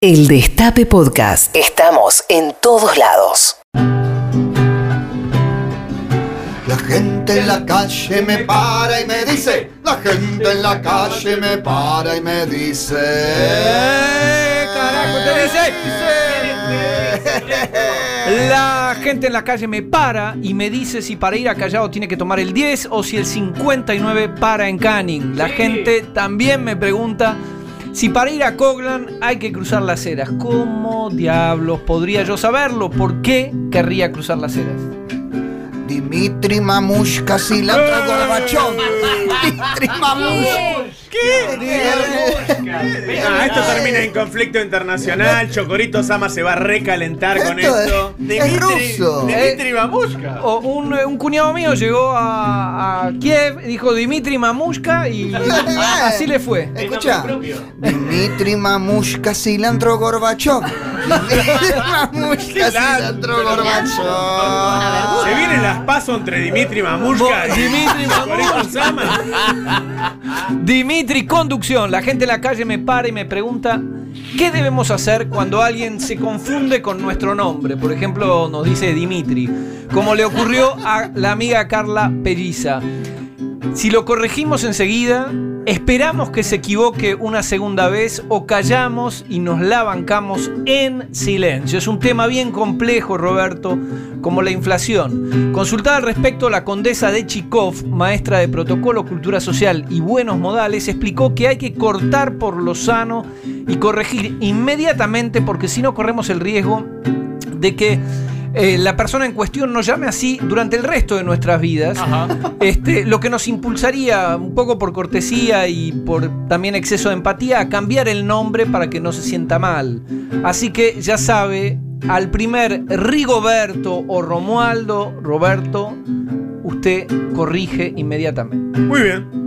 El Destape Podcast. Estamos en todos lados. La gente en la calle me para y me dice, la gente en la calle me para y me dice. ¡Eh, carajo, te dice! La gente en la calle me para y me dice si para ir a Callao tiene que tomar el 10 o si el 59 para en Canning. La gente también me pregunta si para ir a Coglan hay que cruzar las eras. ¿Cómo diablos podría yo saberlo? ¿Por qué querría cruzar las eras? Dimitri Mamushka Cilantro Gorbachov. Dimitri Mamushka. Ah, esto termina en conflicto internacional. Chocorito Sama se va a recalentar con Esto esto. es- es ruso. Dimitri Mamushka. O un, un cuñado mío llegó a, a Kiev, dijo Dimitri Mamushka y así le fue. Escucha. Dimitri Mamushka Cilantro Gorbachov. Dimitri Mamushka Cilantro Gorbachov. Se vienen las pasos entre Dimitri Mamushka y Dimitri Sama. Dimitri Conducción, la gente en la calle me para y me pregunta ¿qué debemos hacer cuando alguien se confunde con nuestro nombre? Por ejemplo, nos dice Dimitri, como le ocurrió a la amiga Carla Pelliza. Si lo corregimos enseguida, esperamos que se equivoque una segunda vez o callamos y nos la bancamos en silencio. Es un tema bien complejo, Roberto, como la inflación. Consultada al respecto, la condesa de Chikov, maestra de protocolo, cultura social y buenos modales, explicó que hay que cortar por lo sano y corregir inmediatamente porque si no corremos el riesgo de que eh, la persona en cuestión nos llame así durante el resto de nuestras vidas, este, lo que nos impulsaría un poco por cortesía y por también exceso de empatía a cambiar el nombre para que no se sienta mal. Así que ya sabe, al primer Rigoberto o Romualdo, Roberto, usted corrige inmediatamente. Muy bien.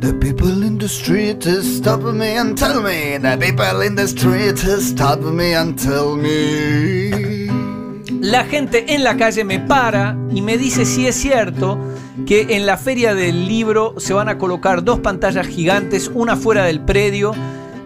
The people in the street stop me and tell me. The people in the street stop me and tell me. La gente en la calle me para y me dice si es cierto que en la feria del libro se van a colocar dos pantallas gigantes, una fuera del predio,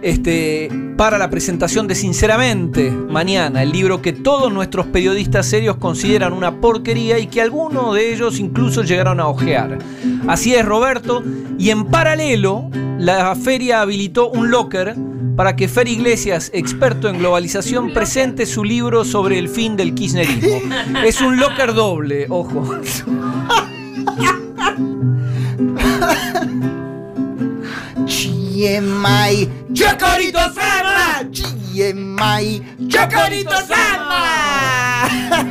este, para la presentación de Sinceramente mañana, el libro que todos nuestros periodistas serios consideran una porquería y que algunos de ellos incluso llegaron a ojear. Así es, Roberto, y en paralelo, la feria habilitó un locker para que Fer Iglesias, experto en globalización, presente su libro sobre el fin del kirchnerismo. Es un locker doble, ojo. Chiemai, Chocorito Sama. Chiemai, Chocorito Sama.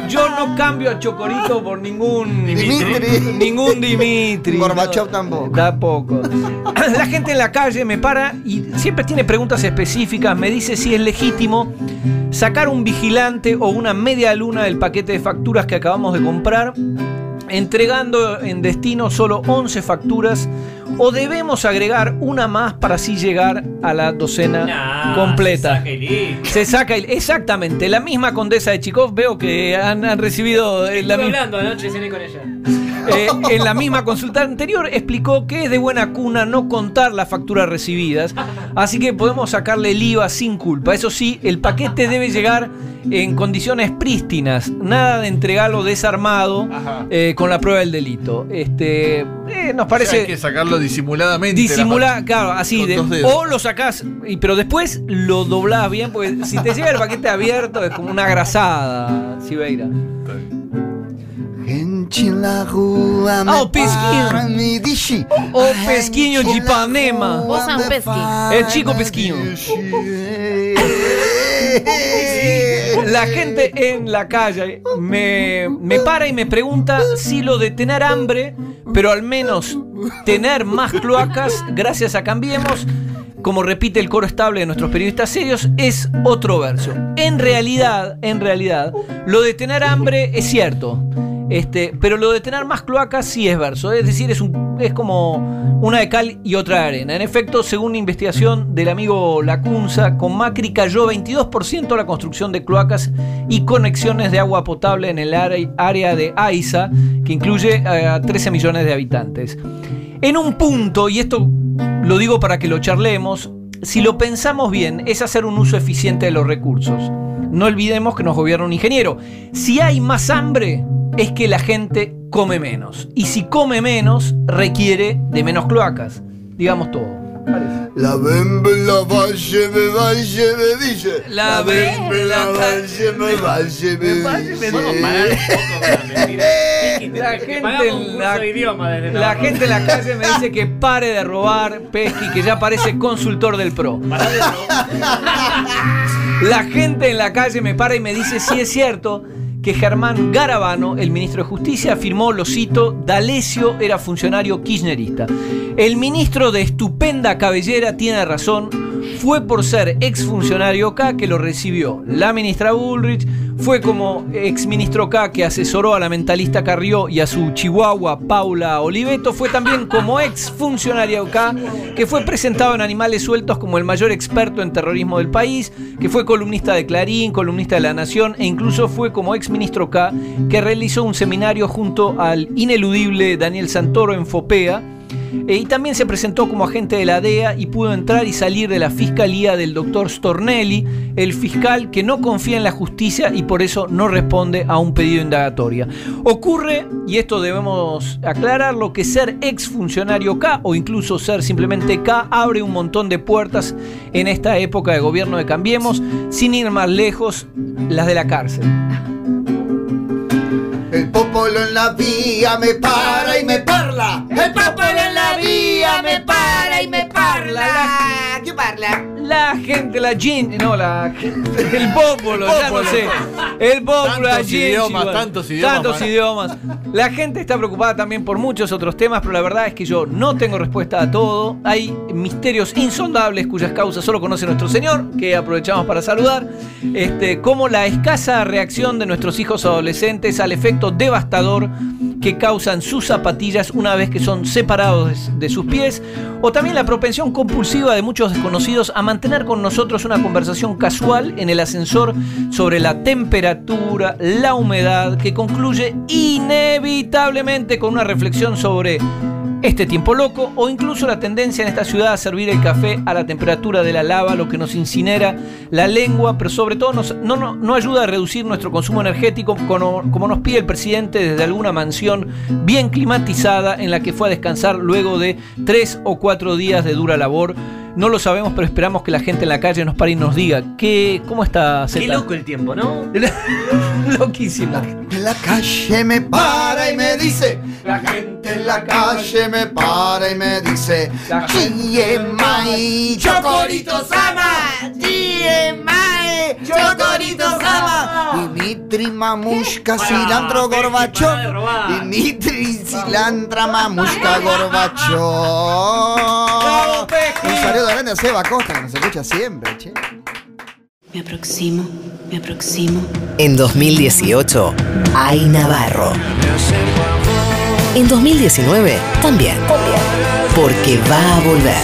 Yo no cambio a Chocorito por ningún Dimitri. Ningún Dimitri. Gorbachev No, tampoco. Tampoco. La gente en la calle me para y siempre tiene preguntas específicas. Me dice si es legítimo sacar un vigilante o una media luna del paquete de facturas que acabamos de comprar, entregando en destino solo 11 facturas, o debemos agregar una más para así llegar a la docena completa. Se saca el- exactamente la misma condesa de Chikov. Veo que han, han recibido eh, la misma. hablando anoche, cené con ella. Eh, en la misma consulta anterior explicó que es de buena cuna no contar las facturas recibidas, así que podemos sacarle el IVA sin culpa. Eso sí, el paquete debe llegar en condiciones prístinas, nada de entregarlo desarmado eh, con la prueba del delito. Este, eh, nos O sea, parece hay que sacarlo disimuladamente. disimula, claro, así de, o lo sacás, pero después lo doblás bien, porque si te llega el paquete abierto es como una grasada, Sibeira. La rua me Ah, o pesquinho. me dice. O Gente pesquinho de Ipanema. rua Vos sos me un pesqui. para El chico pesquinho. La gente en la calle me, me para y me pregunta si lo de tener hambre, pero al menos tener más cloacas, gracias a Cambiemos, como repite el coro estable de nuestros periodistas serios, es otro verso. En realidad, en realidad, lo de tener hambre es cierto. Este, pero lo de tener más cloacas sí es verso. Es decir, es, como una de cal y otra de arena. En efecto, según una investigación del amigo Lacunza, con Macri cayó 22% la construcción de cloacas y conexiones de agua potable en el área de Aiza, que incluye eh, a 13 millones de habitantes. En un punto, y esto lo digo para que lo charlemos, si lo pensamos bien, es hacer un uso eficiente de los recursos. No olvidemos que nos gobierna un ingeniero. Si hay más hambre, es que la gente come menos. Y si come menos, requiere de menos cloacas. Digamos todo. Parece. La bembe, la valle, me valle, me dice. La bembe, la valle, me valle, me la gente, en la, de idioma desde la Navarro. gente en la calle me dice que pare de robar, Pesky, que ya parece consultor del PRO. Pará de robar. La gente en la calle me para y me dice si es cierto que Germán Garabano, el ministro de Justicia, afirmó, lo cito, D'Alessio era funcionario kirchnerista. El ministro de estupenda cabellera tiene razón, fue por ser exfuncionario K que lo recibió la ministra Bullrich, fue como exministro K que asesoró a la mentalista Carrió y a su chihuahua Paula Oliveto, fue también como exfuncionario K que fue presentado en Animales Sueltos como el mayor experto en terrorismo del país, que fue columnista de Clarín, columnista de La Nación e incluso fue como exministro K que realizó un seminario junto al ineludible Daniel Santoro en Fopea. Eh, y también se presentó como agente de la DEA y pudo entrar y salir de la fiscalía del doctor Stornelli, el fiscal que no confía en la justicia y por eso no responde a un pedido de indagatoria. Ocurre, y esto debemos aclararlo, que ser exfuncionario K o incluso ser simplemente K abre un montón de puertas en esta época de gobierno de Cambiemos, sin ir más lejos, las de la cárcel. El popolo en la vía me para y me parla. El popolo La gente, la gente, no, la gente, el popolo, ya no sé. El popolo, la gente, idiomas, tantos idiomas, Tantos para- idiomas. La gente está preocupada también por muchos otros temas, pero la verdad es que yo no tengo respuesta a todo. Hay misterios insondables cuyas causas solo conoce nuestro Señor, que aprovechamos para saludar. Este, como la escasa reacción de nuestros hijos adolescentes al efecto devastador que causan sus zapatillas una vez que son separados de sus pies, o también la propensión compulsiva de muchos desconocidos a mantener con nosotros una conversación casual en el ascensor sobre la temperatura, la humedad, que concluye inevitablemente con una reflexión sobre este tiempo loco o incluso la tendencia en esta ciudad a servir el café a la temperatura de la lava, lo que nos incinera la lengua, pero sobre todo no, ayuda a reducir nuestro consumo energético como nos pide el presidente desde alguna mansión bien climatizada en la que fue a descansar luego de tres o cuatro días de dura labor. No lo sabemos, pero esperamos que la gente en la calle nos pare y nos diga ¿qué, ¿cómo está Qué Zeta? loco el tiempo, ¿no? Loquísimo. En la calle me para y me dice. La gente en la calle me para y me dice. La GMI, Chocorito Sama. Sama. Dimitri Mamushka, cilantro gorbacho. Dimitri cilantro mamushka gorbacho. Pequi! Un saludo grande a Seba Costa que nos escucha siempre, che. Me aproximo, me aproximo. En 2018, hay Navarro. En 2019, también. Porque va a volver.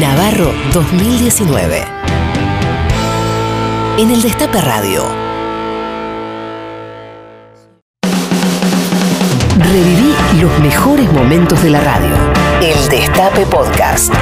Navarro 2019. En el Destape Radio. Reviví los mejores momentos de la radio. El Destape Podcast.